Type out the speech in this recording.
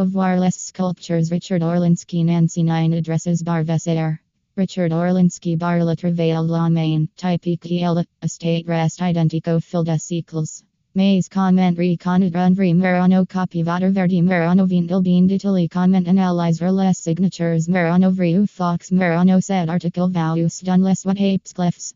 of wireless sculptures Richard Orlinski Nancy 9 addresses Barvesair. Richard Orlinski Barla travail la main, typique el, estate rest identico fil de ciclos. Mais comment reconnaître Merano copy capivater verdi Merano vin bean d'Italy comment analyze less signatures Merano vreu fox Merano said article values done less what apes clefs.